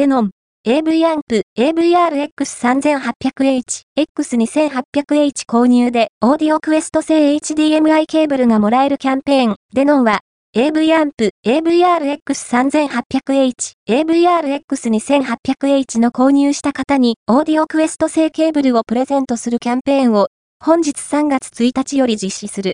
デノン、AV アンプ、AVRX3800H、X2800H 購入で、 AudioQuest 製 HDMI ケーブルがもらえるキャンペーン。デノンは、AV アンプ、AVRX3800H、AVRX2800H の購入した方に、 AudioQuest 製ケーブルをプレゼントするキャンペーンを、本日3月1日より実施する。